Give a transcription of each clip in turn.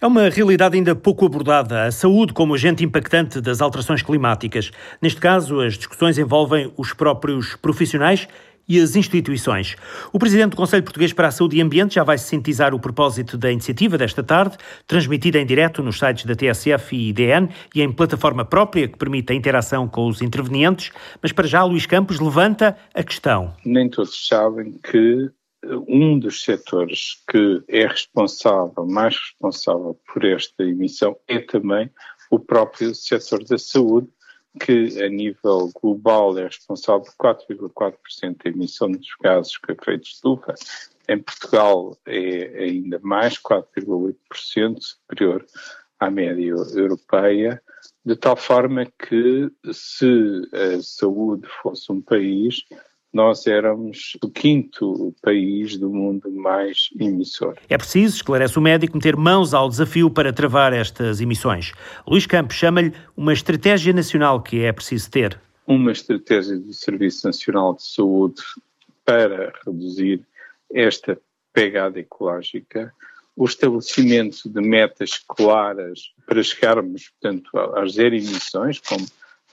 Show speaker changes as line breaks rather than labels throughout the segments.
É uma realidade ainda pouco abordada, a saúde como agente impactante das alterações climáticas. Neste caso, as discussões envolvem os próprios profissionais e as instituições. O presidente do Conselho Português para a Saúde e Ambiente já vai sintetizar o propósito da iniciativa desta tarde, transmitida em direto nos sites da TSF e IDN e em plataforma própria que permite a interação com os intervenientes. Mas para já, Luís Campos levanta a questão.
Nem todos sabem que um dos setores que é responsável, mais responsável por esta emissão é também o próprio setor da saúde, que a nível global é responsável por 4,4% da emissão dos gases com efeito de estufa. Em Portugal é ainda mais 4,8% superior à média europeia, de tal forma que se a saúde fosse um país, nós éramos o quinto país do mundo mais emissor.
É preciso, esclarece o médico, meter mãos ao desafio para travar estas emissões. Luís Campos chama-lhe uma estratégia nacional que é preciso ter.
Uma estratégia do Serviço Nacional de Saúde para reduzir esta pegada ecológica, o estabelecimento de metas claras para chegarmos, portanto, às zero emissões, como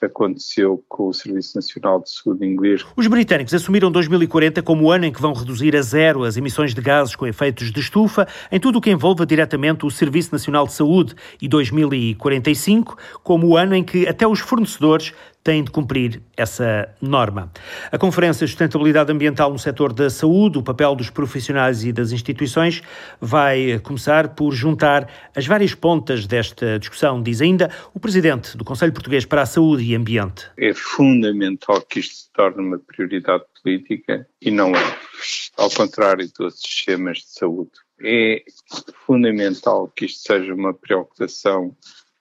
aconteceu com o Serviço Nacional de Saúde inglês.
Os britânicos assumiram 2040 como o ano em que vão reduzir a zero as emissões de gases com efeitos de estufa em tudo o que envolva diretamente o Serviço Nacional de Saúde e 2045 como o ano em que até os fornecedores têm de cumprir essa norma. A Conferência de Sustentabilidade Ambiental no setor da saúde, o papel dos profissionais e das instituições, vai começar por juntar as várias pontas desta discussão, diz ainda o Presidente do Conselho Português para a Saúde e Ambiente.
É fundamental que isto se torne uma prioridade política e não é, ao contrário de sistemas de saúde. É fundamental que isto seja uma preocupação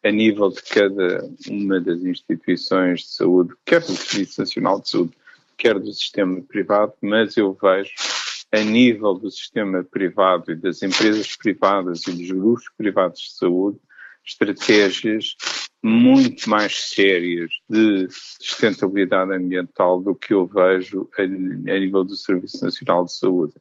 a nível de cada uma das instituições de saúde, quer do Serviço Nacional de Saúde, quer do sistema privado, mas eu vejo a nível do sistema privado e das empresas privadas e dos grupos privados de saúde, estratégias muito mais sérias de sustentabilidade ambiental do que eu vejo a, a nível do Serviço Nacional de Saúde.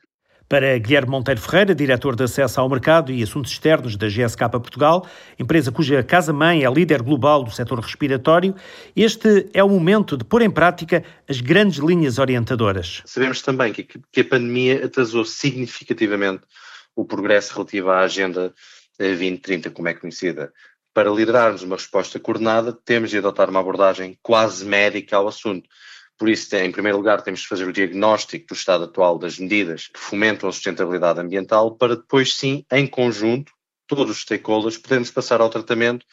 Para Guilherme Monteiro Ferreira, diretor de acesso ao mercado e assuntos externos da GSK Portugal, empresa cuja casa-mãe é líder global do setor respiratório, este é o momento de pôr em prática as grandes linhas orientadoras.
Sabemos também que, que a pandemia atrasou significativamente o progresso relativo à Agenda 2030, como é conhecida. Para liderarmos uma resposta coordenada, temos de adotar uma abordagem quase médica ao assunto por isso, em primeiro lugar, temos de fazer o diagnóstico do estado atual das medidas que fomentam a sustentabilidade ambiental, para depois, sim, em conjunto, todos os stakeholders, podermos passar ao tratamento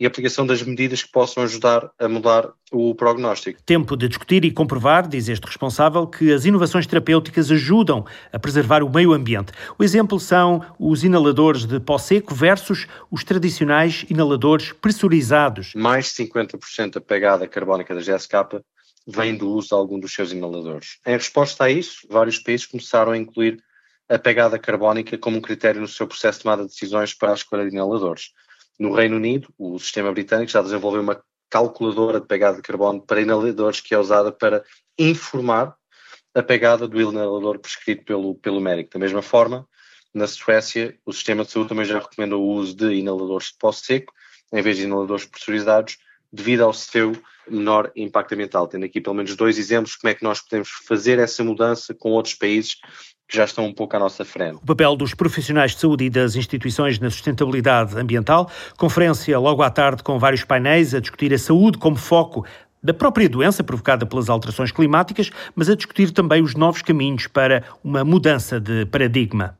e aplicação das medidas que possam ajudar a mudar o prognóstico.
Tempo de discutir e comprovar, diz este responsável, que as inovações terapêuticas ajudam a preservar o meio ambiente. O exemplo são os inaladores de pó seco versus os tradicionais inaladores pressurizados.
Mais de 50% da pegada carbónica da GSK vem do uso de algum dos seus inaladores. Em resposta a isso, vários países começaram a incluir a pegada carbónica como um critério no seu processo de tomada de decisões para a escolha de inaladores. No Reino Unido, o sistema britânico já desenvolveu uma calculadora de pegada de carbono para inaladores que é usada para informar a pegada do inalador prescrito pelo, pelo médico. Da mesma forma, na Suécia, o sistema de saúde também já recomenda o uso de inaladores de pó seco em vez de inaladores pressurizados devido ao seu menor impacto ambiental. Tendo aqui pelo menos dois exemplos como é que nós podemos fazer essa mudança com outros países que já estão um pouco à nossa frente.
O papel dos profissionais de saúde e das instituições na sustentabilidade ambiental. Conferência logo à tarde com vários painéis a discutir a saúde como foco da própria doença provocada pelas alterações climáticas, mas a discutir também os novos caminhos para uma mudança de paradigma.